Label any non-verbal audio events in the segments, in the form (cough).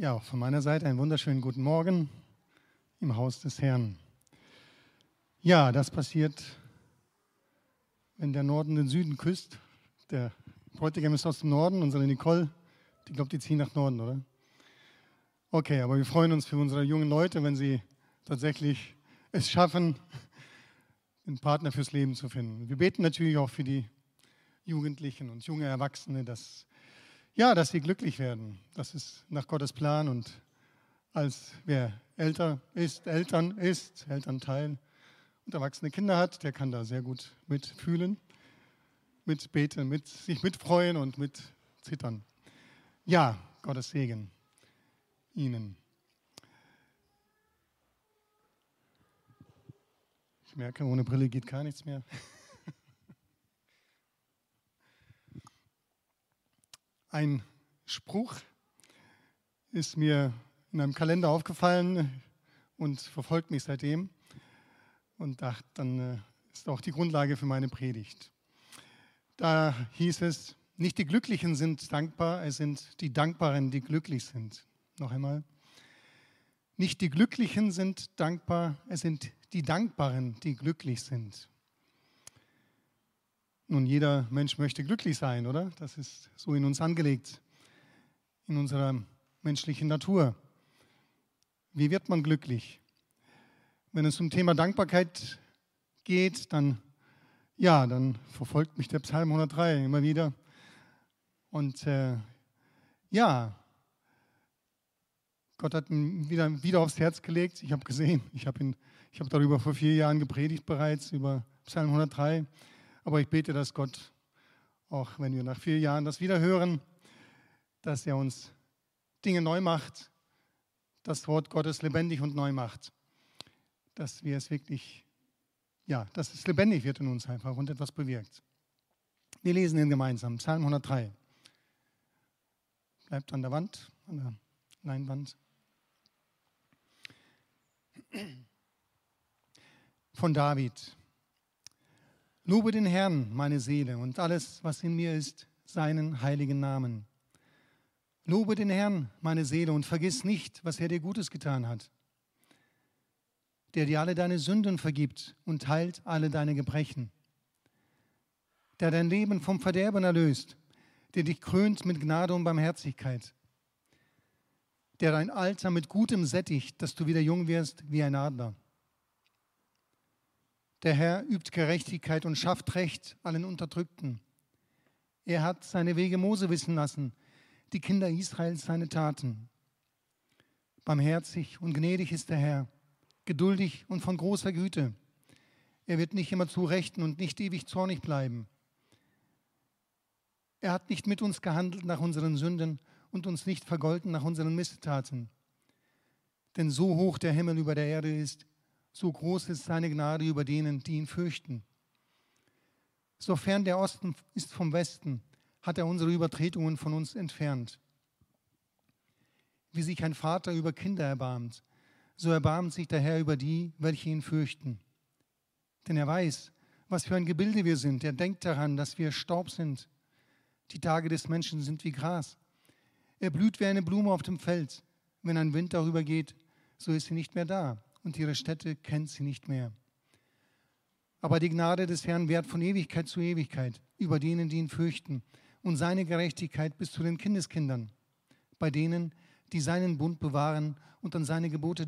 Ja, auch von meiner Seite einen wunderschönen guten Morgen im Haus des Herrn. Ja, das passiert, wenn der Norden den Süden küsst. Der Bräutigam ist aus dem Norden, unsere Nicole, die glaubt, die ziehen nach Norden, oder? Okay, aber wir freuen uns für unsere jungen Leute, wenn sie tatsächlich es schaffen, einen Partner fürs Leben zu finden. Wir beten natürlich auch für die Jugendlichen und junge Erwachsene, dass ja, dass sie glücklich werden. Das ist nach Gottes Plan und als wer älter ist, Eltern ist, Elternteil und erwachsene Kinder hat, der kann da sehr gut mitfühlen, mitbeten, mit sich mitfreuen und mit zittern. Ja, Gottes Segen Ihnen. Ich merke, ohne Brille geht gar nichts mehr. Ein Spruch ist mir in einem Kalender aufgefallen und verfolgt mich seitdem. Und dachte, dann äh, ist auch die Grundlage für meine Predigt. Da hieß es, nicht die Glücklichen sind dankbar, es sind die Dankbaren, die glücklich sind. Noch einmal. Nicht die Glücklichen sind dankbar, es sind die Dankbaren, die glücklich sind. Nun, jeder Mensch möchte glücklich sein, oder? Das ist so in uns angelegt, in unserer menschlichen Natur. Wie wird man glücklich? Wenn es um Thema Dankbarkeit geht, dann ja, dann verfolgt mich der Psalm 103 immer wieder. Und äh, ja, Gott hat ihn wieder, wieder aufs Herz gelegt. Ich habe gesehen, ich habe hab darüber vor vier Jahren gepredigt bereits, über Psalm 103. Aber ich bete, dass Gott, auch wenn wir nach vier Jahren das wieder hören, dass er uns Dinge neu macht, das Wort Gottes lebendig und neu macht. Dass wir es wirklich, ja, dass es lebendig wird in uns einfach und etwas bewirkt. Wir lesen ihn gemeinsam, Psalm 103. Bleibt an der Wand, an der Leinwand. Von David. Lobe den Herrn, meine Seele, und alles, was in mir ist, seinen heiligen Namen. Lobe den Herrn, meine Seele, und vergiss nicht, was er dir Gutes getan hat. Der dir alle deine Sünden vergibt und heilt alle deine Gebrechen. Der dein Leben vom Verderben erlöst, der dich krönt mit Gnade und Barmherzigkeit. Der dein Alter mit Gutem sättigt, dass du wieder jung wirst wie ein Adler. Der Herr übt Gerechtigkeit und schafft Recht allen Unterdrückten. Er hat seine Wege Mose wissen lassen, die Kinder Israels seine Taten. Barmherzig und gnädig ist der Herr, geduldig und von großer Güte. Er wird nicht immer zu Rechten und nicht ewig zornig bleiben. Er hat nicht mit uns gehandelt nach unseren Sünden und uns nicht vergolten nach unseren Missetaten. Denn so hoch der Himmel über der Erde ist, so groß ist seine Gnade über denen, die ihn fürchten. Sofern der Osten ist vom Westen, hat er unsere Übertretungen von uns entfernt. Wie sich ein Vater über Kinder erbarmt, so erbarmt sich der Herr über die, welche ihn fürchten. Denn er weiß, was für ein Gebilde wir sind. Er denkt daran, dass wir Staub sind. Die Tage des Menschen sind wie Gras. Er blüht wie eine Blume auf dem Feld. Wenn ein Wind darüber geht, so ist sie nicht mehr da und ihre Städte kennt sie nicht mehr. Aber die Gnade des Herrn währt von Ewigkeit zu Ewigkeit über denen, die ihn fürchten, und seine Gerechtigkeit bis zu den Kindeskindern, bei denen, die seinen Bund bewahren und an seine Gebote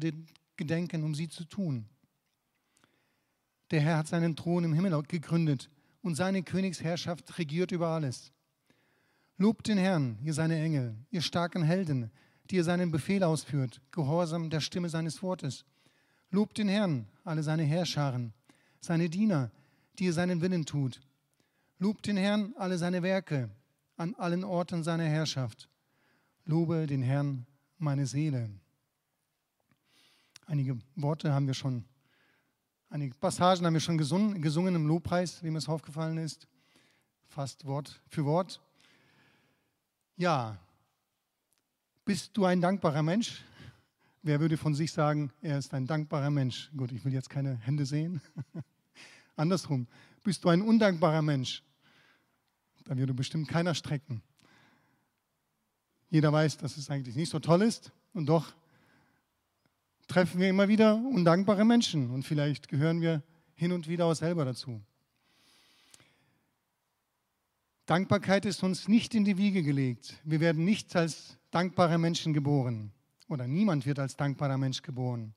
gedenken, um sie zu tun. Der Herr hat seinen Thron im Himmel gegründet und seine Königsherrschaft regiert über alles. Lobt den Herrn, ihr seine Engel, ihr starken Helden, die ihr seinen Befehl ausführt, gehorsam der Stimme seines Wortes. Lobt den Herrn, alle seine Herrscharen, seine Diener, die ihr seinen Willen tut. Lobt den Herrn, alle seine Werke, an allen Orten seiner Herrschaft. Lobe den Herrn, meine Seele. Einige Worte haben wir schon, einige Passagen haben wir schon gesungen, gesungen im Lobpreis, wem es aufgefallen ist. Fast Wort für Wort. Ja, bist du ein dankbarer Mensch? Wer würde von sich sagen, er ist ein dankbarer Mensch? Gut, ich will jetzt keine Hände sehen. (laughs) Andersrum, bist du ein undankbarer Mensch? Da würde bestimmt keiner strecken. Jeder weiß, dass es eigentlich nicht so toll ist und doch treffen wir immer wieder undankbare Menschen und vielleicht gehören wir hin und wieder auch selber dazu. Dankbarkeit ist uns nicht in die Wiege gelegt. Wir werden nicht als dankbare Menschen geboren oder niemand wird als dankbarer Mensch geboren.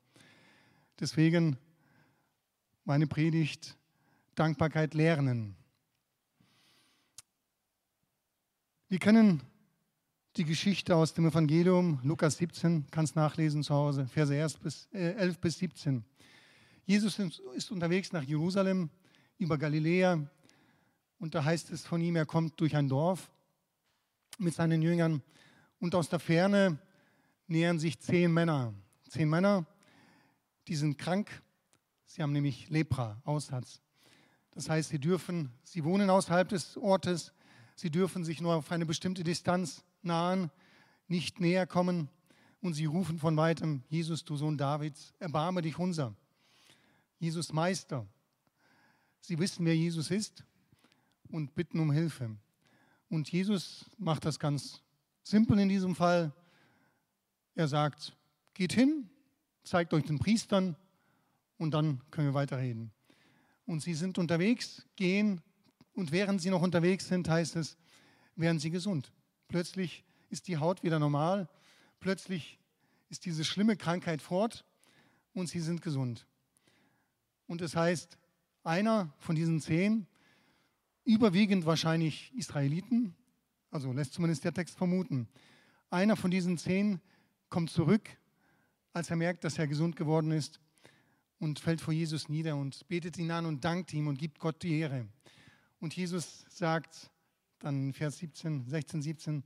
Deswegen meine Predigt Dankbarkeit lernen. Wir kennen die Geschichte aus dem Evangelium, Lukas 17, kannst nachlesen zu Hause, Verse 11 bis, äh, 11 bis 17. Jesus ist unterwegs nach Jerusalem über Galiläa und da heißt es von ihm, er kommt durch ein Dorf mit seinen Jüngern und aus der Ferne nähern sich zehn Männer. Zehn Männer, die sind krank, sie haben nämlich Lepra, Aussatz. Das heißt, sie dürfen, sie wohnen außerhalb des Ortes, sie dürfen sich nur auf eine bestimmte Distanz nahen, nicht näher kommen und sie rufen von weitem, Jesus, du Sohn Davids, erbarme dich unser. Jesus Meister. Sie wissen, wer Jesus ist und bitten um Hilfe. Und Jesus macht das ganz simpel in diesem Fall. Er sagt, geht hin, zeigt euch den Priestern und dann können wir weiterreden. Und sie sind unterwegs, gehen und während sie noch unterwegs sind, heißt es, werden sie gesund. Plötzlich ist die Haut wieder normal, plötzlich ist diese schlimme Krankheit fort und sie sind gesund. Und es heißt, einer von diesen zehn, überwiegend wahrscheinlich Israeliten, also lässt zumindest der Text vermuten, einer von diesen zehn kommt zurück, als er merkt, dass er gesund geworden ist und fällt vor Jesus nieder und betet ihn an und dankt ihm und gibt Gott die Ehre. Und Jesus sagt dann Vers 17, 16, 17,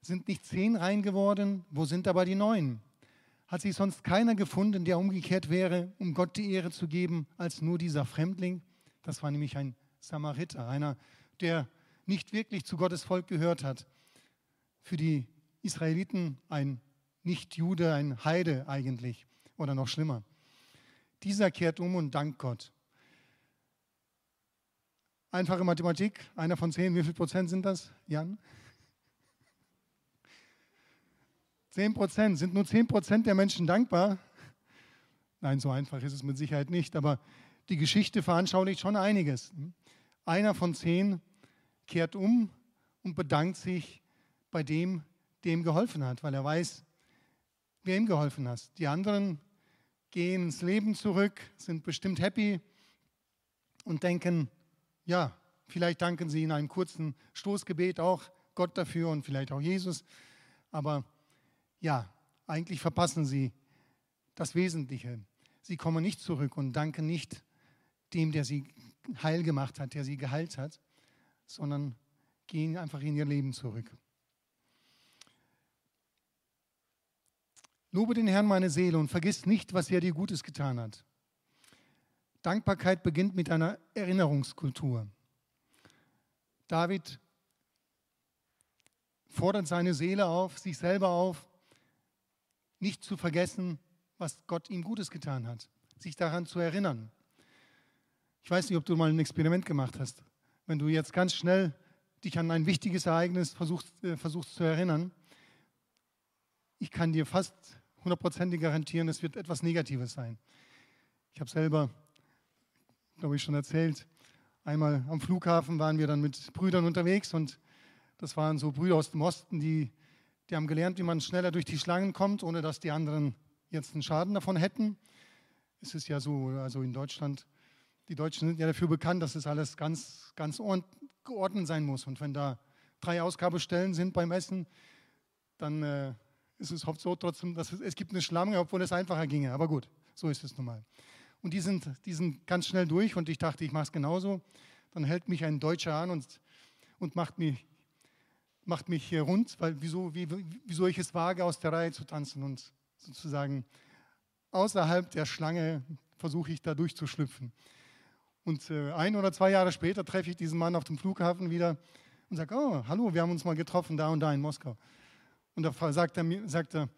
sind nicht zehn rein geworden, wo sind aber die neun? Hat sich sonst keiner gefunden, der umgekehrt wäre, um Gott die Ehre zu geben, als nur dieser Fremdling? Das war nämlich ein Samariter, einer, der nicht wirklich zu Gottes Volk gehört hat. Für die Israeliten ein Nicht-Jude, ein Heide eigentlich oder noch schlimmer. Dieser kehrt um und dankt Gott. Einfache Mathematik, einer von zehn, wie viel Prozent sind das, Jan? 10 Prozent. Sind nur 10 Prozent der Menschen dankbar? Nein, so einfach ist es mit Sicherheit nicht, aber die Geschichte veranschaulicht schon einiges. Einer von zehn kehrt um und bedankt sich bei dem, der ihm geholfen hat, weil er weiß, wer ihm geholfen hat. Die anderen gehen ins Leben zurück, sind bestimmt happy und denken, ja, vielleicht danken sie in einem kurzen Stoßgebet auch Gott dafür und vielleicht auch Jesus, aber ja, eigentlich verpassen sie das Wesentliche. Sie kommen nicht zurück und danken nicht dem, der sie heil gemacht hat, der sie geheilt hat, sondern gehen einfach in ihr Leben zurück. Lobe den Herrn meine Seele und vergiss nicht, was er dir Gutes getan hat. Dankbarkeit beginnt mit einer Erinnerungskultur. David fordert seine Seele auf, sich selber auf, nicht zu vergessen, was Gott ihm Gutes getan hat, sich daran zu erinnern. Ich weiß nicht, ob du mal ein Experiment gemacht hast. Wenn du jetzt ganz schnell dich an ein wichtiges Ereignis versuchst, äh, versuchst zu erinnern, ich kann dir fast hundertprozentig garantieren, es wird etwas Negatives sein. Ich habe selber, glaube ich, schon erzählt, einmal am Flughafen waren wir dann mit Brüdern unterwegs und das waren so Brüder aus dem Osten, die die haben gelernt, wie man schneller durch die Schlangen kommt, ohne dass die anderen jetzt einen Schaden davon hätten. Es ist ja so, also in Deutschland, die Deutschen sind ja dafür bekannt, dass es alles ganz, ganz geordnet sein muss. Und wenn da drei Ausgabestellen sind beim Essen, dann äh, ist es so trotzdem, dass es, es gibt eine Schlange, obwohl es einfacher ginge. Aber gut, so ist es nun mal. Und die sind, die sind ganz schnell durch und ich dachte, ich mache es genauso. Dann hält mich ein Deutscher an und, und macht mich macht mich hier rund, weil wieso, wie, wieso ich es wage, aus der Reihe zu tanzen und sozusagen außerhalb der Schlange versuche ich da durchzuschlüpfen. Und äh, ein oder zwei Jahre später treffe ich diesen Mann auf dem Flughafen wieder und sage, oh, hallo, wir haben uns mal getroffen, da und da in Moskau. Und da sagt er, sagt er,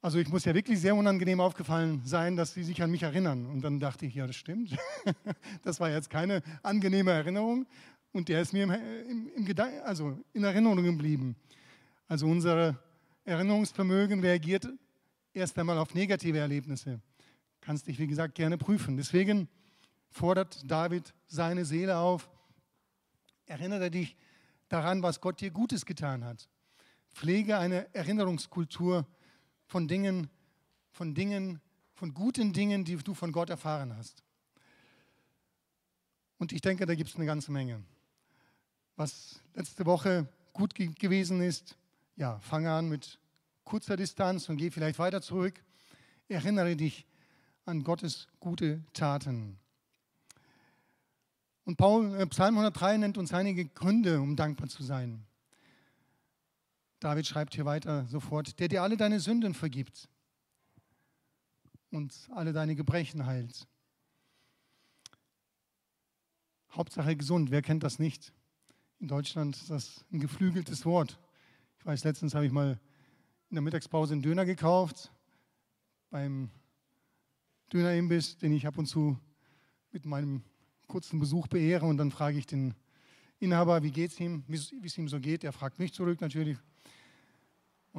also ich muss ja wirklich sehr unangenehm aufgefallen sein, dass Sie sich an mich erinnern. Und dann dachte ich, ja, das stimmt. (laughs) das war jetzt keine angenehme Erinnerung, und der ist mir im, im, im also in Erinnerung geblieben. Also unsere Erinnerungsvermögen reagiert erst einmal auf negative Erlebnisse. Kannst dich, wie gesagt, gerne prüfen. Deswegen fordert David seine Seele auf, erinnere dich daran, was Gott dir Gutes getan hat. Pflege eine Erinnerungskultur von Dingen, von Dingen, von guten Dingen, die du von Gott erfahren hast. Und ich denke, da gibt es eine ganze Menge. Was letzte Woche gut ge gewesen ist, ja, fange an mit kurzer Distanz und geh vielleicht weiter zurück. Erinnere dich an Gottes gute Taten. Und Paul, äh, Psalm 103 nennt uns einige Gründe, um dankbar zu sein. David schreibt hier weiter sofort, der dir alle deine Sünden vergibt und alle deine Gebrechen heilt. Hauptsache gesund, wer kennt das nicht? In Deutschland ist das ein geflügeltes Wort. Ich weiß, letztens habe ich mal in der Mittagspause einen Döner gekauft beim Dönerimbiss, den ich ab und zu mit meinem kurzen Besuch beehre und dann frage ich den Inhaber, wie geht es ihm, wie es ihm so geht. Er fragt mich zurück natürlich.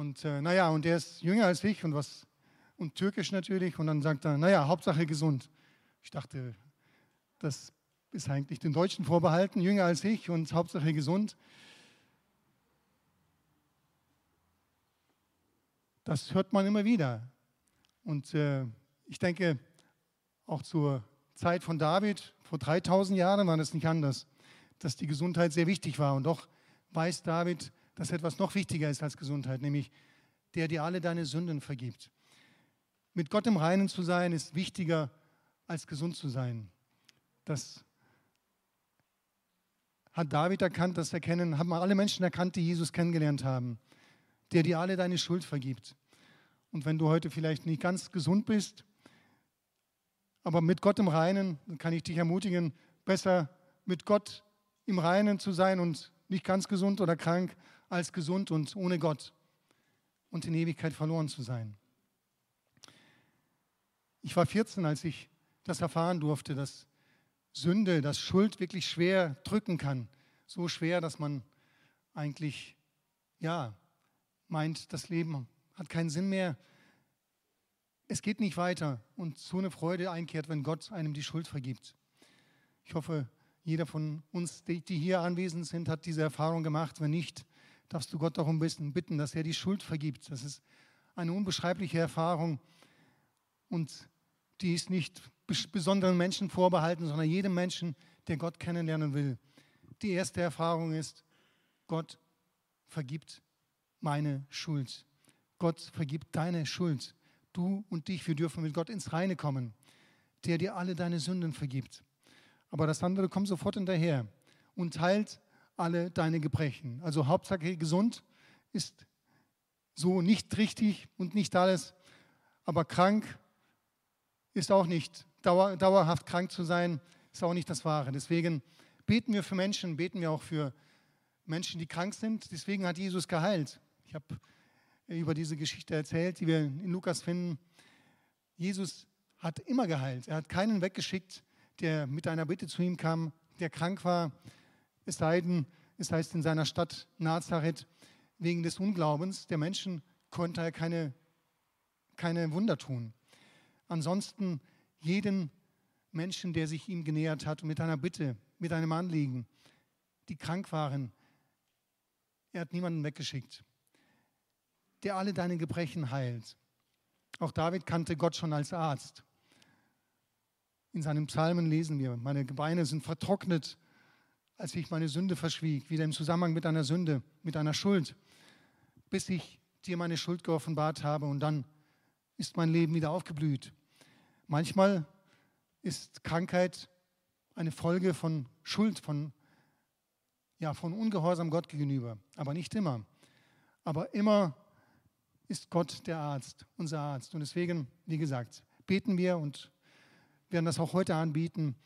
Und äh, naja, und er ist jünger als ich und was und türkisch natürlich und dann sagt er, naja, Hauptsache gesund. Ich dachte, das ist eigentlich den Deutschen vorbehalten, jünger als ich und Hauptsache gesund. Das hört man immer wieder. Und äh, ich denke, auch zur Zeit von David, vor 3000 Jahren war das nicht anders, dass die Gesundheit sehr wichtig war. Und doch weiß David, dass etwas noch wichtiger ist als Gesundheit, nämlich der dir alle deine Sünden vergibt. Mit Gott im Reinen zu sein, ist wichtiger als gesund zu sein. Das hat David erkannt, das erkennen, haben alle Menschen erkannt, die Jesus kennengelernt haben, der dir alle deine Schuld vergibt. Und wenn du heute vielleicht nicht ganz gesund bist, aber mit Gott im Reinen, dann kann ich dich ermutigen, besser mit Gott im Reinen zu sein und nicht ganz gesund oder krank, als gesund und ohne Gott und in Ewigkeit verloren zu sein. Ich war 14, als ich das erfahren durfte, dass Sünde, dass Schuld wirklich schwer drücken kann. So schwer, dass man eigentlich, ja, meint, das Leben hat keinen Sinn mehr. Es geht nicht weiter und so eine Freude einkehrt, wenn Gott einem die Schuld vergibt. Ich hoffe, jeder von uns, die hier anwesend sind, hat diese Erfahrung gemacht. Wenn nicht, darfst du Gott darum bitten, dass er die Schuld vergibt. Das ist eine unbeschreibliche Erfahrung und die ist nicht besonderen Menschen vorbehalten, sondern jedem Menschen, der Gott kennenlernen will. Die erste Erfahrung ist, Gott vergibt meine Schuld. Gott vergibt deine Schuld. Du und dich, wir dürfen mit Gott ins Reine kommen, der dir alle deine Sünden vergibt. Aber das andere kommt sofort hinterher und teilt alle deine Gebrechen. Also Hauptsache gesund ist so nicht richtig und nicht alles, aber krank ist auch nicht dauer, dauerhaft krank zu sein, ist auch nicht das Wahre. Deswegen beten wir für Menschen, beten wir auch für Menschen, die krank sind. Deswegen hat Jesus geheilt. Ich habe über diese Geschichte erzählt, die wir in Lukas finden. Jesus hat immer geheilt. Er hat keinen weggeschickt, der mit einer Bitte zu ihm kam, der krank war. Es sei denn, es heißt in seiner Stadt Nazareth, wegen des Unglaubens der Menschen konnte er keine, keine Wunder tun. Ansonsten jeden Menschen, der sich ihm genähert hat, mit einer Bitte, mit einem Anliegen, die krank waren. Er hat niemanden weggeschickt, der alle deine Gebrechen heilt. Auch David kannte Gott schon als Arzt. In seinen Psalmen lesen wir, meine Gebeine sind vertrocknet, als ich meine Sünde verschwieg, wieder im Zusammenhang mit einer Sünde, mit einer Schuld, bis ich dir meine Schuld geoffenbart habe und dann ist mein Leben wieder aufgeblüht. Manchmal ist Krankheit eine Folge von Schuld, von, ja, von Ungehorsam Gott gegenüber, aber nicht immer. Aber immer ist Gott der Arzt, unser Arzt. Und deswegen, wie gesagt, beten wir und werden das auch heute anbieten.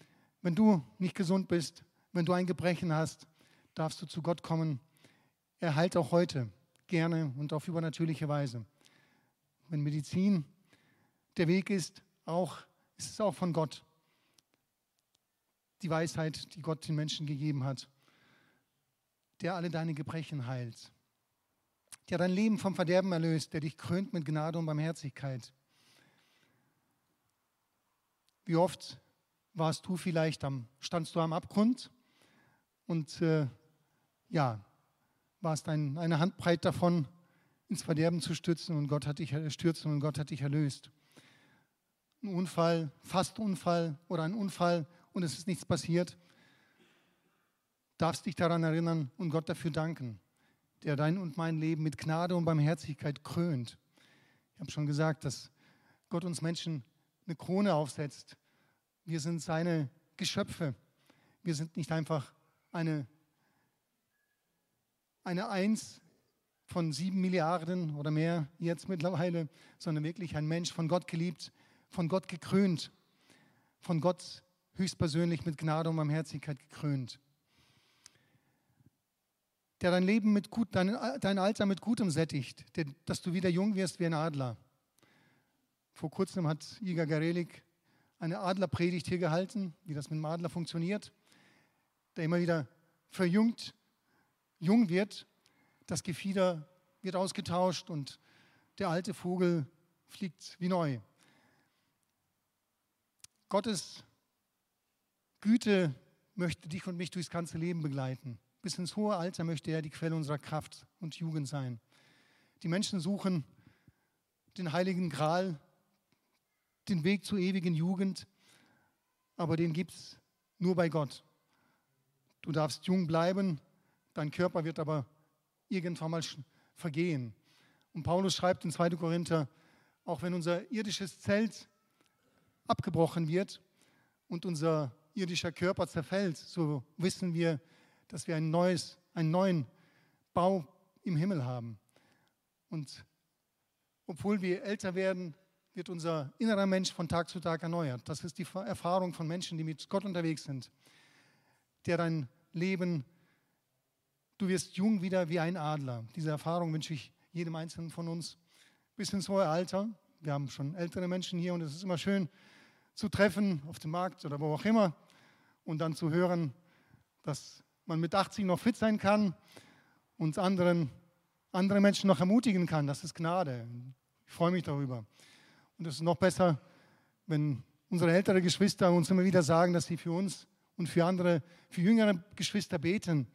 Wenn du nicht gesund bist, wenn du ein Gebrechen hast, darfst du zu Gott kommen. Er heilt auch heute gerne und auf übernatürliche Weise. Wenn Medizin der Weg ist, auch, es ist auch von Gott. Die Weisheit, die Gott den Menschen gegeben hat, der alle deine Gebrechen heilt. der dein Leben vom Verderben erlöst, der dich krönt mit Gnade und Barmherzigkeit. Wie oft warst du vielleicht am, standst du am Abgrund und äh, ja, warst ein, eine Handbreit davon, ins Verderben zu stürzen und Gott hat dich stürzen und Gott hat dich erlöst. Ein Unfall, fast Unfall oder ein Unfall und es ist nichts passiert. Darfst dich daran erinnern und Gott dafür danken, der dein und mein Leben mit Gnade und Barmherzigkeit krönt. Ich habe schon gesagt, dass Gott uns Menschen eine Krone aufsetzt. Wir sind seine Geschöpfe. Wir sind nicht einfach eine, eine Eins von sieben Milliarden oder mehr jetzt mittlerweile, sondern wirklich ein Mensch von Gott geliebt, von Gott gekrönt, von Gott höchstpersönlich mit Gnade und Barmherzigkeit gekrönt. Der dein Leben mit gut, dein, dein Alter mit Gutem sättigt, der, dass du wieder jung wirst wie ein Adler. Vor kurzem hat Iga Garelik eine Adlerpredigt hier gehalten, wie das mit dem Adler funktioniert, der immer wieder verjüngt, jung wird, das Gefieder wird ausgetauscht und der alte Vogel fliegt wie neu. Gottes Güte möchte dich und mich durchs ganze Leben begleiten. Bis ins hohe Alter möchte er die Quelle unserer Kraft und Jugend sein. Die Menschen suchen den heiligen Gral den Weg zur ewigen Jugend, aber den gibt es nur bei Gott. Du darfst jung bleiben, dein Körper wird aber irgendwann mal vergehen. Und Paulus schreibt in 2. Korinther, auch wenn unser irdisches Zelt abgebrochen wird und unser irdischer Körper zerfällt, so wissen wir, dass wir ein neues, einen neuen Bau im Himmel haben. Und obwohl wir älter werden, wird unser innerer Mensch von Tag zu Tag erneuert. Das ist die Erfahrung von Menschen, die mit Gott unterwegs sind, der dein Leben, du wirst jung wieder wie ein Adler. Diese Erfahrung wünsche ich jedem Einzelnen von uns bis ins hohe Alter. Wir haben schon ältere Menschen hier und es ist immer schön zu treffen auf dem Markt oder wo auch immer und dann zu hören, dass man mit 80 noch fit sein kann und anderen, andere Menschen noch ermutigen kann. Das ist Gnade. Ich freue mich darüber. Und es ist noch besser, wenn unsere älteren Geschwister uns immer wieder sagen, dass sie für uns und für andere, für jüngere Geschwister beten.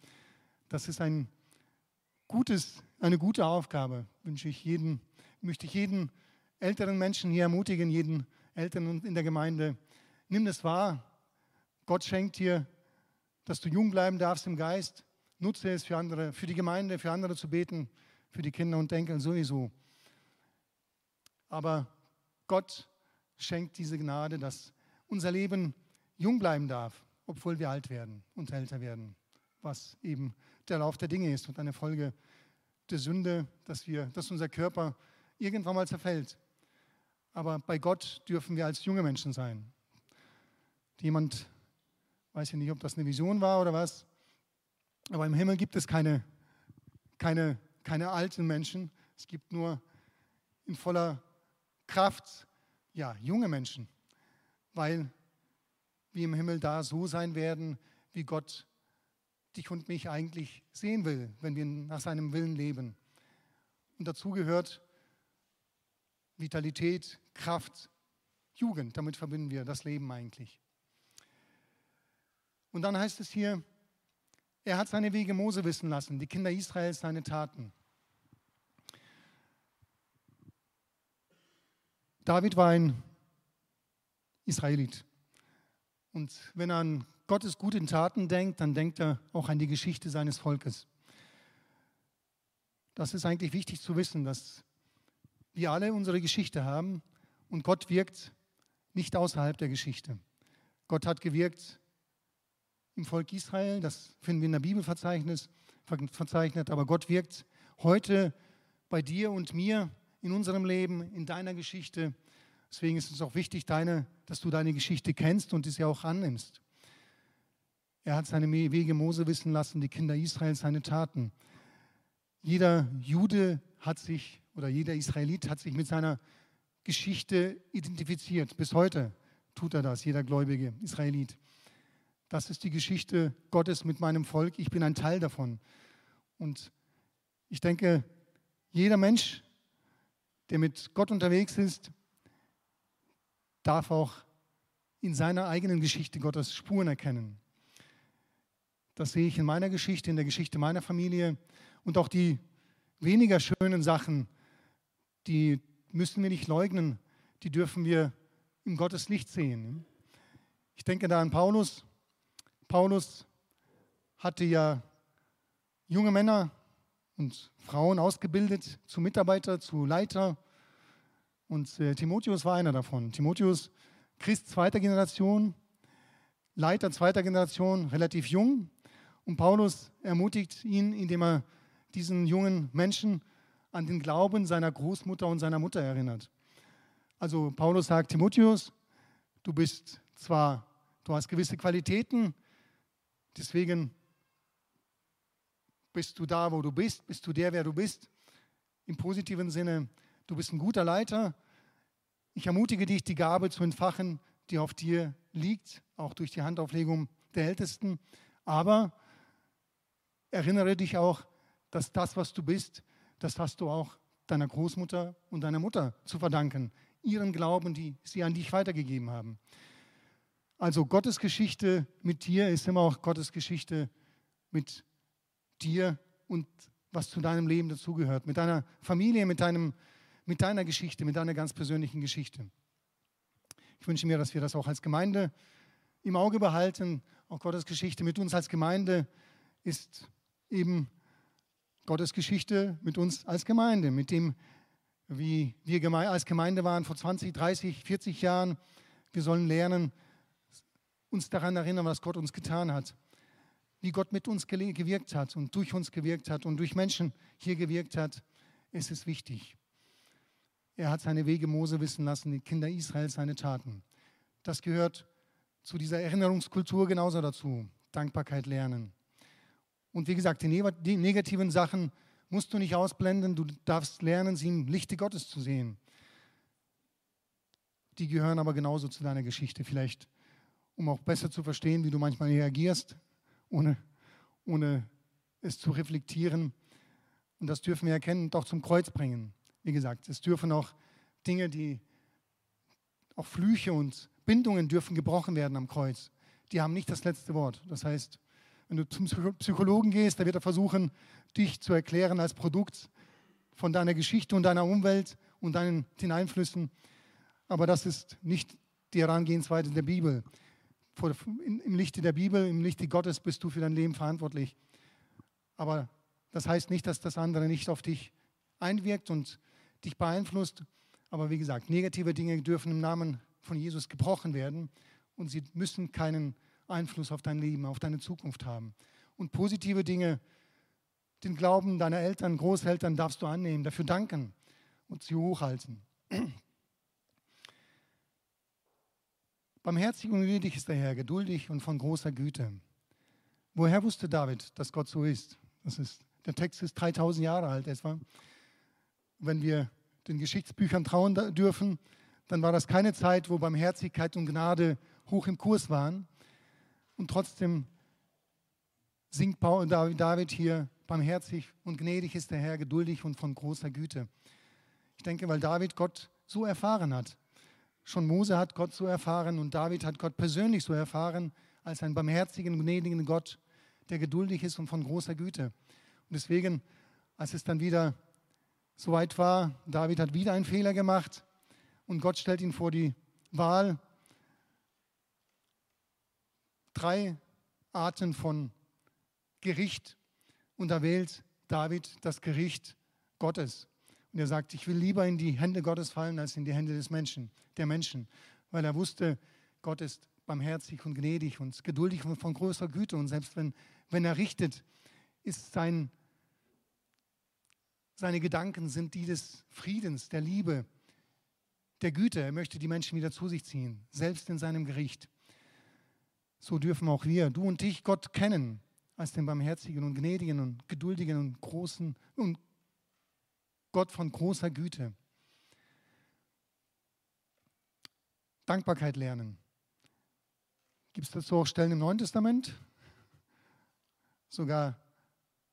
Das ist ein gutes, eine gute Aufgabe, wünsche ich jeden, möchte ich jeden älteren Menschen hier ermutigen, jeden Eltern in der Gemeinde. Nimm das wahr. Gott schenkt dir, dass du jung bleiben darfst im Geist. Nutze es für andere, für die Gemeinde, für andere zu beten, für die Kinder und Enkel sowieso. Aber Gott schenkt diese Gnade, dass unser Leben jung bleiben darf, obwohl wir alt werden und älter werden, was eben der Lauf der Dinge ist und eine Folge der Sünde, dass, wir, dass unser Körper irgendwann mal zerfällt. Aber bei Gott dürfen wir als junge Menschen sein. Jemand, weiß ich nicht, ob das eine Vision war oder was, aber im Himmel gibt es keine, keine, keine alten Menschen. Es gibt nur in voller Kraft, ja, junge Menschen, weil wir im Himmel da so sein werden, wie Gott dich und mich eigentlich sehen will, wenn wir nach seinem Willen leben. Und dazu gehört Vitalität, Kraft, Jugend. Damit verbinden wir das Leben eigentlich. Und dann heißt es hier, er hat seine Wege Mose wissen lassen, die Kinder Israels seine Taten. David war ein Israelit. Und wenn er an Gottes guten Taten denkt, dann denkt er auch an die Geschichte seines Volkes. Das ist eigentlich wichtig zu wissen, dass wir alle unsere Geschichte haben und Gott wirkt nicht außerhalb der Geschichte. Gott hat gewirkt im Volk Israel, das finden wir in der Bibel verzeichnet, aber Gott wirkt heute bei dir und mir in unserem Leben, in deiner Geschichte. Deswegen ist es auch wichtig, deine, dass du deine Geschichte kennst und sie auch annimmst. Er hat seine Wege Mose wissen lassen, die Kinder Israels seine Taten. Jeder Jude hat sich oder jeder Israelit hat sich mit seiner Geschichte identifiziert. Bis heute tut er das, jeder gläubige Israelit. Das ist die Geschichte Gottes mit meinem Volk. Ich bin ein Teil davon. Und ich denke, Jeder Mensch, der mit Gott unterwegs ist, darf auch in seiner eigenen Geschichte Gottes Spuren erkennen. Das sehe ich in meiner Geschichte, in der Geschichte meiner Familie und auch die weniger schönen Sachen, die müssen wir nicht leugnen, die dürfen wir im Gottes Licht sehen. Ich denke da an Paulus. Paulus hatte ja junge Männer und Frauen ausgebildet zu Mitarbeiter, zu Leiter. Und äh, Timotheus war einer davon. Timotheus, Christ zweiter Generation, Leiter zweiter Generation, relativ jung. Und Paulus ermutigt ihn, indem er diesen jungen Menschen an den Glauben seiner Großmutter und seiner Mutter erinnert. Also Paulus sagt, Timotheus, du bist zwar, du hast gewisse Qualitäten, deswegen bist du da, wo du bist, bist du der, wer du bist. Im positiven Sinne, du bist ein guter Leiter. Ich ermutige dich, die Gabe zu entfachen, die auf dir liegt, auch durch die Handauflegung der Ältesten. Aber erinnere dich auch, dass das, was du bist, das hast du auch deiner Großmutter und deiner Mutter zu verdanken, ihren Glauben, die sie an dich weitergegeben haben. Also Gottes Geschichte mit dir ist immer auch Gottes Geschichte mit dir und was zu deinem Leben dazugehört, mit deiner Familie, mit, deinem, mit deiner Geschichte, mit deiner ganz persönlichen Geschichte. Ich wünsche mir, dass wir das auch als Gemeinde im Auge behalten. Auch Gottes Geschichte mit uns als Gemeinde ist eben Gottes Geschichte mit uns als Gemeinde, mit dem, wie wir als Gemeinde waren vor 20, 30, 40 Jahren. Wir sollen lernen, uns daran erinnern, was Gott uns getan hat, wie Gott mit uns gewirkt hat und durch uns gewirkt hat und durch Menschen hier gewirkt hat. Es ist wichtig. Er hat seine Wege Mose wissen lassen, die Kinder Israels seine Taten. Das gehört zu dieser Erinnerungskultur genauso dazu. Dankbarkeit lernen. Und wie gesagt, die negativen Sachen musst du nicht ausblenden. Du darfst lernen, sie im Lichte Gottes zu sehen. Die gehören aber genauso zu deiner Geschichte. Vielleicht, um auch besser zu verstehen, wie du manchmal reagierst, ohne, ohne es zu reflektieren. Und das dürfen wir erkennen und auch zum Kreuz bringen. Wie gesagt, es dürfen auch Dinge, die auch Flüche und Bindungen dürfen gebrochen werden am Kreuz. Die haben nicht das letzte Wort. Das heißt, wenn du zum Psychologen gehst, da wird er versuchen, dich zu erklären als Produkt von deiner Geschichte und deiner Umwelt und deinen den Einflüssen. Aber das ist nicht die Herangehensweise der Bibel. Im Lichte der Bibel, im Lichte Gottes bist du für dein Leben verantwortlich. Aber das heißt nicht, dass das andere nicht auf dich einwirkt und dich beeinflusst. Aber wie gesagt, negative Dinge dürfen im Namen von Jesus gebrochen werden und sie müssen keinen Einfluss auf dein Leben, auf deine Zukunft haben. Und positive Dinge, den Glauben deiner Eltern, Großeltern darfst du annehmen, dafür danken und sie hochhalten. (clears throat) Barmherzig und gnädig ist der Herr, geduldig und von großer Güte. Woher wusste David, dass Gott so ist? Das ist der Text ist 3000 Jahre alt etwa. Wenn wir den Geschichtsbüchern trauen dürfen, dann war das keine Zeit, wo Barmherzigkeit und Gnade hoch im Kurs waren, und trotzdem singt David hier, barmherzig und gnädig ist der Herr, geduldig und von großer Güte. Ich denke, weil David Gott so erfahren hat. Schon Mose hat Gott so erfahren und David hat Gott persönlich so erfahren als einen barmherzigen, gnädigen Gott, der geduldig ist und von großer Güte. Und deswegen, als es dann wieder soweit war, David hat wieder einen Fehler gemacht und Gott stellt ihn vor die Wahl, drei Arten von Gericht und da wählt David das Gericht Gottes. Und er sagt, ich will lieber in die Hände Gottes fallen als in die Hände des Menschen, der Menschen, weil er wusste, Gott ist barmherzig und gnädig und geduldig und von großer Güte. Und selbst wenn, wenn er richtet, ist sein, seine Gedanken sind die des Friedens, der Liebe, der Güte. Er möchte die Menschen wieder zu sich ziehen, selbst in seinem Gericht so dürfen auch wir, du und ich, Gott kennen als den barmherzigen und gnädigen und geduldigen und großen und Gott von großer Güte. Dankbarkeit lernen. Gibt es dazu auch Stellen im Neuen Testament? Sogar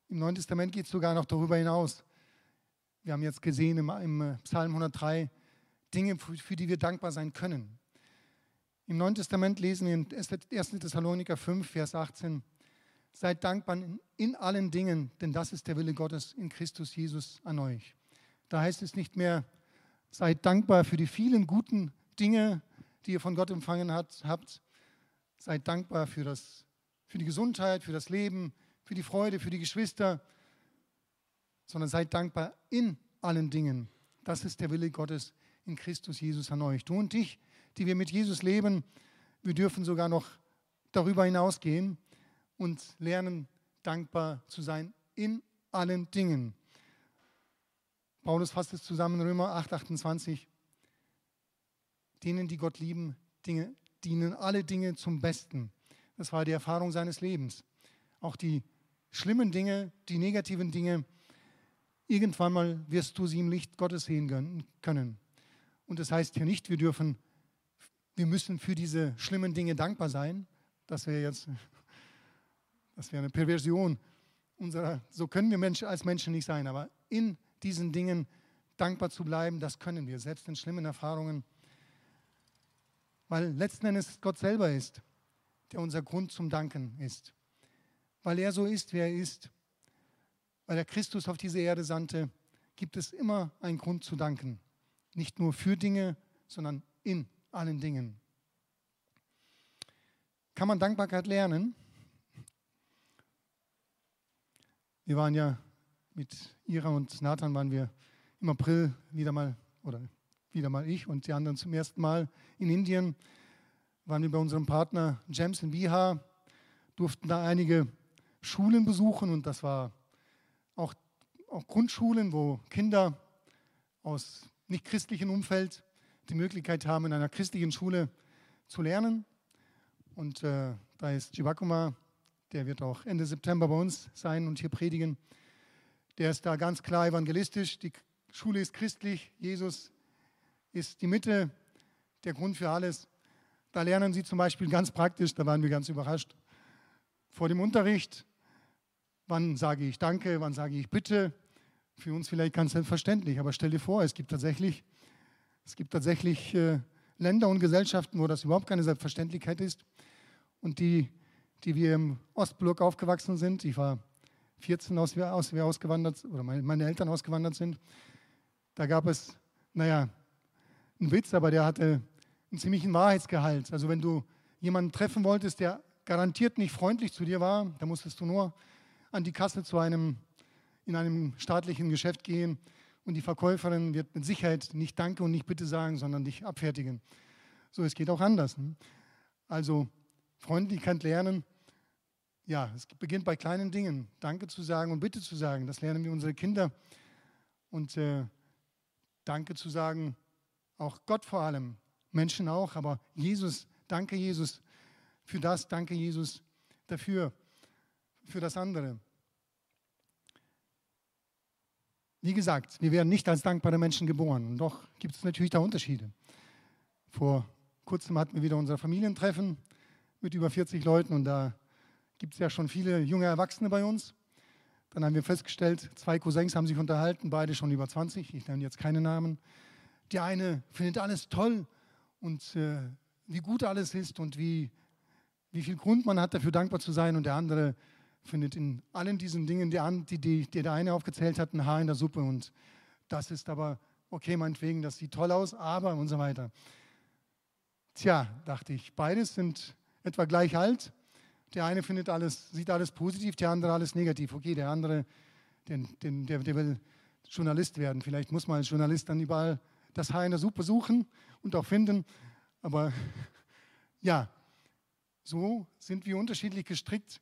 im Neuen Testament geht es sogar noch darüber hinaus. Wir haben jetzt gesehen im, im Psalm 103 Dinge, für, für die wir dankbar sein können. Im Neuen Testament lesen wir in 1. Thessaloniker 5, Vers 18, Seid dankbar in, in allen Dingen, denn das ist der Wille Gottes in Christus Jesus an euch. Da heißt es nicht mehr, seid dankbar für die vielen guten Dinge, die ihr von Gott empfangen hat, habt. Seid dankbar für, das, für die Gesundheit, für das Leben, für die Freude, für die Geschwister, sondern seid dankbar in allen Dingen. Das ist der Wille Gottes in Christus Jesus an euch. Du und ich, die wir mit Jesus leben, wir dürfen sogar noch darüber hinausgehen und lernen, dankbar zu sein in allen Dingen. Paulus fasst es zusammen, Römer 8, 28. Denen, die Gott lieben, Dinge, dienen alle Dinge zum Besten. Das war die Erfahrung seines Lebens. Auch die schlimmen Dinge, die negativen Dinge, irgendwann mal wirst du sie im Licht Gottes sehen können. Und das heißt hier nicht, wir dürfen, wir müssen für diese schlimmen Dinge dankbar sein. Das wäre jetzt das wäre eine Perversion unserer, so können wir Menschen, als Menschen nicht sein, aber in diesen Dingen dankbar zu bleiben, das können wir, selbst in schlimmen Erfahrungen. Weil letzten Endes Gott selber ist, der unser Grund zum Danken ist. Weil er so ist, wie er ist, weil er Christus auf diese Erde sandte, gibt es immer einen Grund zu danken. Nicht nur für Dinge, sondern in allen Dingen. Kann man Dankbarkeit lernen? Wir waren ja mit Ira und Nathan waren wir im April wieder mal, oder wieder mal ich und die anderen zum ersten Mal in Indien. Waren wir bei unserem Partner James in Bihar, durften da einige Schulen besuchen und das war auch, auch Grundschulen, wo Kinder aus nicht christlichem Umfeld die Möglichkeit haben, in einer christlichen Schule zu lernen. Und äh, da ist Jivakuma der wird auch Ende September bei uns sein und hier predigen. Der ist da ganz klar evangelistisch. Die Schule ist christlich. Jesus ist die Mitte, der Grund für alles. Da lernen sie zum Beispiel ganz praktisch, da waren wir ganz überrascht, vor dem Unterricht, wann sage ich Danke, wann sage ich Bitte. Für uns vielleicht ganz selbstverständlich, aber stell dir vor, es gibt tatsächlich, es gibt tatsächlich äh, Länder und Gesellschaften, wo das überhaupt keine Selbstverständlichkeit ist. Und die die wir im Ostblock aufgewachsen sind. Ich war 14, als wir, als wir ausgewandert oder meine Eltern ausgewandert sind. Da gab es, naja, einen Witz, aber der hatte einen ziemlichen Wahrheitsgehalt. Also wenn du jemanden treffen wolltest, der garantiert nicht freundlich zu dir war, da musstest du nur an die Kasse zu einem, in einem staatlichen Geschäft gehen und die Verkäuferin wird mit Sicherheit nicht Danke und nicht Bitte sagen, sondern dich abfertigen. So, es geht auch anders. Ne? Also Freundlichkeit lernen, ja, es beginnt bei kleinen Dingen. Danke zu sagen und Bitte zu sagen, das lernen wir unsere Kinder. Und äh, Danke zu sagen, auch Gott vor allem, Menschen auch, aber Jesus, danke Jesus für das, danke Jesus dafür, für das andere. Wie gesagt, wir werden nicht als dankbare Menschen geboren. Und doch gibt es natürlich da Unterschiede. Vor kurzem hatten wir wieder unser Familientreffen mit über 40 Leuten und da gibt es ja schon viele junge Erwachsene bei uns. Dann haben wir festgestellt, zwei Cousins haben sich unterhalten, beide schon über 20, ich nenne jetzt keine Namen. Der eine findet alles toll und äh, wie gut alles ist und wie, wie viel Grund man hat, dafür dankbar zu sein. Und der andere findet in allen diesen Dingen, die, die, die der eine aufgezählt hat, ein Haar in der Suppe. Und das ist aber, okay, meinetwegen, das sieht toll aus, aber und so weiter. Tja, dachte ich, beides sind etwa gleich alt. Der eine findet alles, sieht alles positiv, der andere alles negativ. Okay, der andere, den, den, der, der will Journalist werden. Vielleicht muss man als Journalist dann überall das Haar in der Suppe suchen und auch finden. Aber (laughs) ja, so sind wir unterschiedlich gestrickt.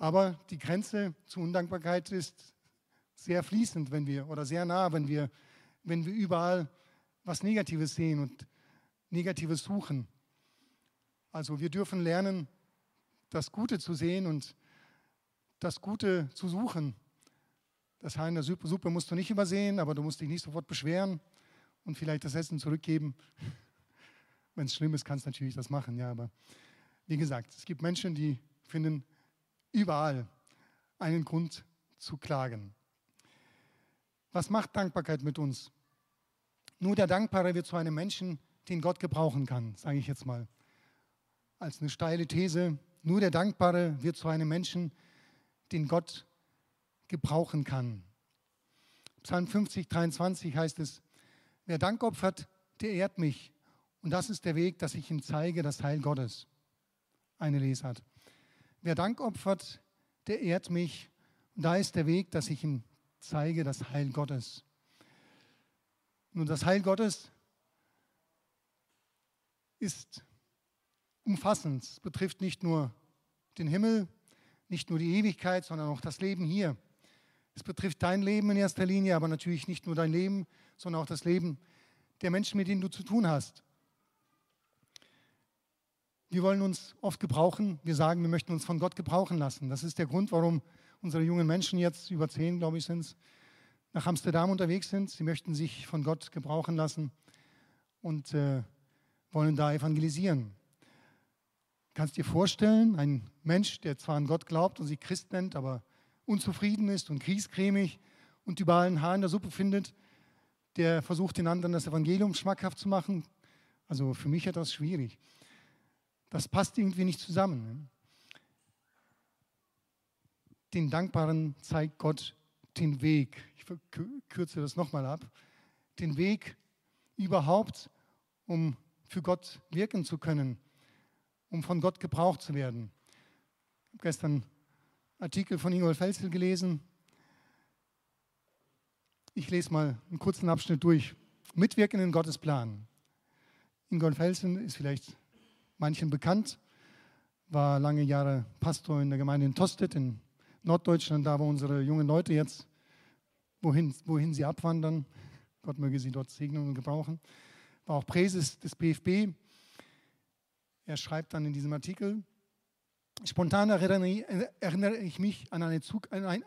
Aber die Grenze zur Undankbarkeit ist sehr fließend, wenn wir, oder sehr nah, wenn wir, wenn wir überall was Negatives sehen und Negatives suchen. Also wir dürfen lernen, das Gute zu sehen und das Gute zu suchen. Das Haar in der Suppe, musst du nicht übersehen, aber du musst dich nicht sofort beschweren und vielleicht das Essen zurückgeben. (laughs) Wenn es schlimm ist, kannst du natürlich das machen, ja, aber wie gesagt, es gibt Menschen, die finden überall einen Grund zu klagen. Was macht Dankbarkeit mit uns? Nur der Dankbare wird zu einem Menschen, den Gott gebrauchen kann, sage ich jetzt mal. Als eine steile These, nur der Dankbare wird zu einem Menschen, den Gott gebrauchen kann. Psalm 50, 23 heißt es, wer Dank opfert, der ehrt mich. Und das ist der Weg, dass ich ihm zeige, das Heil Gottes. Eine Lesart. Wer Dank opfert, der ehrt mich. Und da ist der Weg, dass ich ihm zeige, das Heil Gottes. Nun, das Heil Gottes ist umfassend. Es betrifft nicht nur den Himmel, nicht nur die Ewigkeit, sondern auch das Leben hier. Es betrifft dein Leben in erster Linie, aber natürlich nicht nur dein Leben, sondern auch das Leben der Menschen, mit denen du zu tun hast. Wir wollen uns oft gebrauchen. Wir sagen, wir möchten uns von Gott gebrauchen lassen. Das ist der Grund, warum unsere jungen Menschen jetzt, über zehn, glaube ich, sind nach Amsterdam unterwegs sind. Sie möchten sich von Gott gebrauchen lassen und äh, wollen da evangelisieren. Kannst dir vorstellen, ein Mensch, der zwar an Gott glaubt und sich Christ nennt, aber unzufrieden ist und kriescremig und überall ein Haar in der Suppe findet, der versucht den anderen das Evangelium schmackhaft zu machen. Also für mich etwas schwierig. Das passt irgendwie nicht zusammen. Ne? Den Dankbaren zeigt Gott den Weg. Ich kürze das nochmal ab. Den Weg überhaupt, um für Gott wirken zu können, um von Gott gebraucht zu werden. Ich habe gestern einen Artikel von Ingolf Felzel gelesen. Ich lese mal einen kurzen Abschnitt durch. Mitwirken in Gottes Plan. Ingolf Felsen ist vielleicht manchen bekannt, war lange Jahre Pastor in der Gemeinde in Tostedt in Norddeutschland, da wo unsere jungen Leute jetzt, wohin, wohin sie abwandern. Gott möge sie dort segnen und gebrauchen. War auch Präses des BFB. Er schreibt dann in diesem Artikel, spontan erinnere ich mich an, eine Zug, an, ein,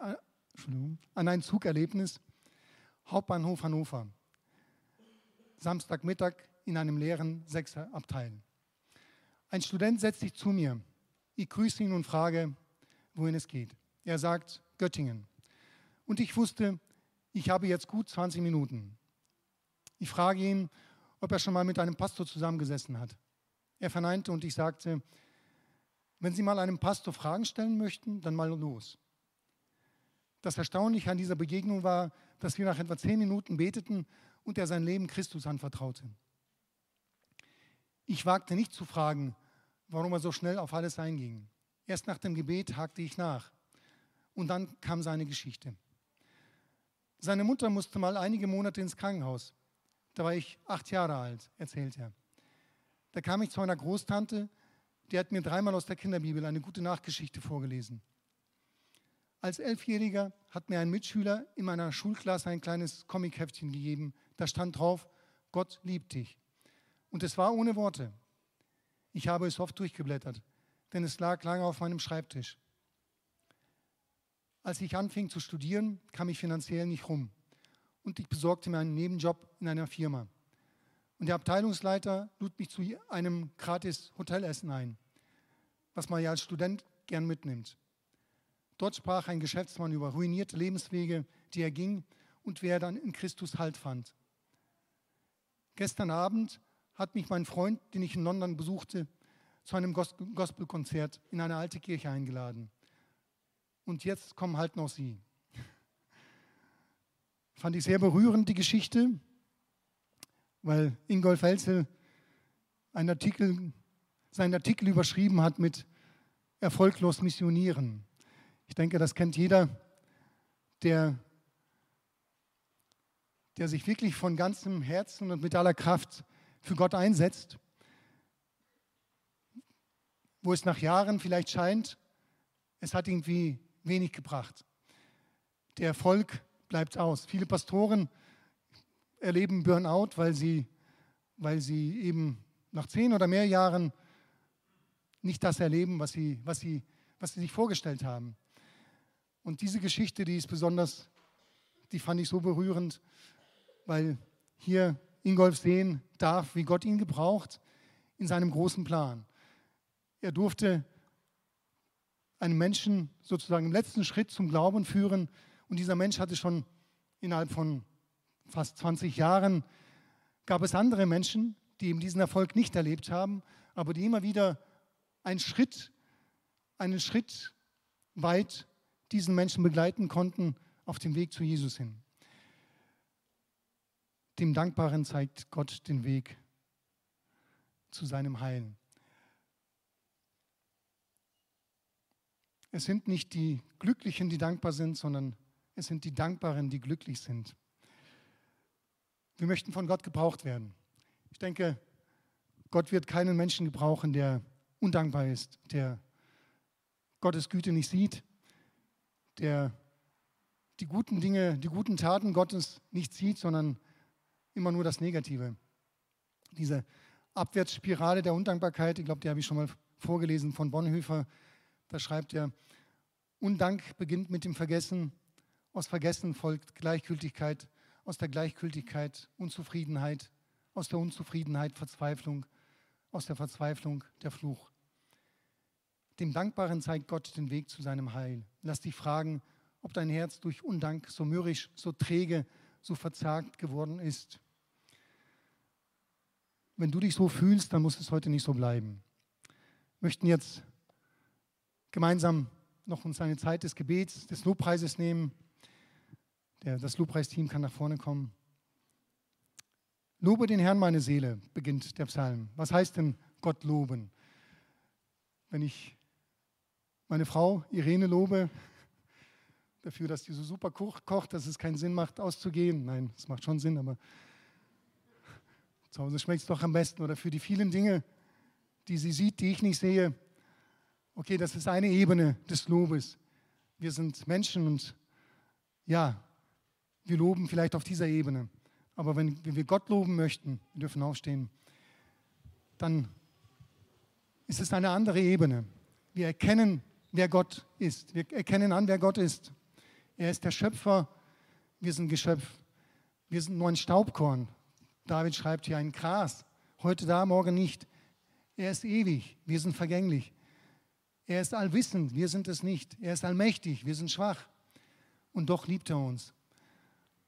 an ein Zugerlebnis, Hauptbahnhof Hannover. Samstagmittag in einem leeren Sechserabteil. Ein Student setzt sich zu mir. Ich grüße ihn und frage, wohin es geht. Er sagt Göttingen. Und ich wusste, ich habe jetzt gut 20 Minuten. Ich frage ihn, ob er schon mal mit einem Pastor zusammengesessen hat. Er verneinte und ich sagte, wenn Sie mal einem Pastor Fragen stellen möchten, dann mal los. Das Erstaunliche an dieser Begegnung war, dass wir nach etwa zehn Minuten beteten und er sein Leben Christus anvertraute. Ich wagte nicht zu fragen, warum er so schnell auf alles einging. Erst nach dem Gebet hakte ich nach. Und dann kam seine Geschichte. Seine Mutter musste mal einige Monate ins Krankenhaus. Da war ich acht Jahre alt, erzählt er. Da kam ich zu einer Großtante, die hat mir dreimal aus der Kinderbibel eine gute Nachgeschichte vorgelesen. Als Elfjähriger hat mir ein Mitschüler in meiner Schulklasse ein kleines Comicheftchen gegeben. Da stand drauf, Gott liebt dich. Und es war ohne Worte. Ich habe es oft durchgeblättert, denn es lag lange auf meinem Schreibtisch. Als ich anfing zu studieren, kam ich finanziell nicht rum und ich besorgte mir einen Nebenjob in einer Firma. Und der Abteilungsleiter lud mich zu einem gratis Hotelessen ein, was man ja als Student gern mitnimmt. Dort sprach ein Geschäftsmann über ruinierte Lebenswege, die er ging und wer dann in Christus Halt fand. Gestern Abend hat mich mein Freund, den ich in London besuchte, zu einem Gospelkonzert in eine alte Kirche eingeladen. Und jetzt kommen halt noch Sie. (laughs) Fand ich sehr berührend, die Geschichte, weil Ingolf Helzel einen Artikel, seinen Artikel überschrieben hat mit Erfolglos missionieren. Ich denke, das kennt jeder, der, der sich wirklich von ganzem Herzen und mit aller Kraft für Gott einsetzt, wo es nach Jahren vielleicht scheint, es hat irgendwie wenig gebracht. Der Erfolg bleibt aus. Viele Pastoren erleben Burnout, weil sie, weil sie eben nach zehn oder mehr Jahren nicht das erleben, was sie, was sie, was sie sich vorgestellt haben. Und diese Geschichte, die ist besonders, die fand ich so berührend, weil hier Ingolf sehen darf, wie Gott ihn gebraucht in seinem großen Plan. Er durfte einen Menschen sozusagen im letzten Schritt zum Glauben führen und dieser Mensch hatte schon innerhalb von fast 20 Jahren gab es andere Menschen, die eben diesen Erfolg nicht erlebt haben, aber die immer wieder einen Schritt, einen Schritt weit diesen Menschen begleiten konnten auf dem Weg zu Jesus hin. Dem Dankbaren zeigt Gott den Weg zu seinem Heil. Es sind nicht die Glücklichen, die dankbar sind, sondern es sind die Dankbaren, die glücklich sind. Wir möchten von Gott gebraucht werden. Ich denke, Gott wird keinen Menschen gebrauchen, der undankbar ist, der Gottes Güte nicht sieht, der die guten Dinge, die guten Taten Gottes nicht sieht, sondern immer nur das Negative. Diese Abwärtsspirale der Undankbarkeit, ich glaube, die habe ich schon mal vorgelesen von Bonhoeffer, da schreibt er, Undank beginnt mit dem Vergessen, aus Vergessen folgt Gleichgültigkeit, aus der Gleichgültigkeit Unzufriedenheit, aus der Unzufriedenheit Verzweiflung, aus der Verzweiflung der Fluch. Dem Dankbaren zeigt Gott den Weg zu seinem Heil. Lass dich fragen, ob dein Herz durch Undank so mürrisch, so träge, so verzagt geworden ist. Wenn du dich so fühlst, dann muss es heute nicht so bleiben. Wir möchten jetzt gemeinsam noch uns eine Zeit des Gebets, des Lobpreises nehmen. Der, das Lobpreisteam kann nach vorne kommen. Lobe den Herrn, meine Seele, beginnt der Psalm. Was heißt denn Gott loben? Wenn ich meine Frau Irene lobe, (laughs) dafür, dass die so super kocht, dass es keinen Sinn macht, auszugehen. Nein, es macht schon Sinn, aber zu Hause schmeckt es doch am besten. Oder für die vielen Dinge, die sie sieht, die ich nicht sehe. Okay, das ist eine Ebene des Lobes. Wir sind Menschen und ja, wir loben vielleicht auf dieser Ebene. Aber wenn, wenn wir Gott loben möchten, wir dürfen aufstehen, dann ist es eine andere Ebene. Wir erkennen, wer Gott ist. Wir erkennen an, wer Gott ist. Er ist der Schöpfer, wir sind Geschöpf. Wir sind nur ein Staubkorn. David schreibt hier ein Gras. Heute da, morgen nicht. Er ist ewig, wir sind vergänglich. Er ist allwissend, wir sind es nicht. Er ist allmächtig, wir sind schwach. Und doch liebt er uns.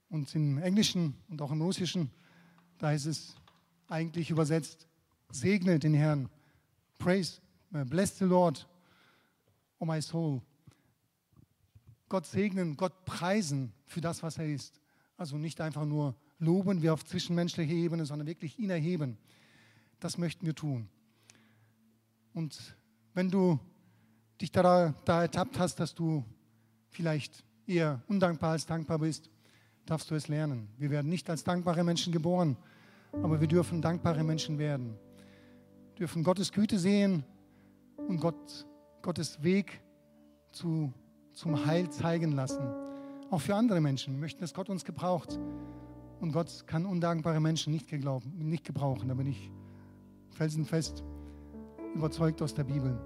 Und im Englischen und auch im Russischen, da ist es eigentlich übersetzt, segne den Herrn. Praise, uh, bless the Lord, oh my soul. Gott segnen, Gott preisen für das, was er ist. Also nicht einfach nur loben wir auf zwischenmenschlicher Ebene, sondern wirklich ihn erheben. Das möchten wir tun. Und wenn du dich da, da ertappt hast, dass du vielleicht eher undankbar als dankbar bist, darfst du es lernen. Wir werden nicht als dankbare Menschen geboren, aber wir dürfen dankbare Menschen werden. Wir dürfen Gottes Güte sehen und Gott, Gottes Weg zu, zum Heil zeigen lassen. Auch für andere Menschen möchten, dass Gott uns gebraucht. Und Gott kann undankbare Menschen nicht, geglauben, nicht gebrauchen. Da bin ich felsenfest überzeugt aus der Bibel.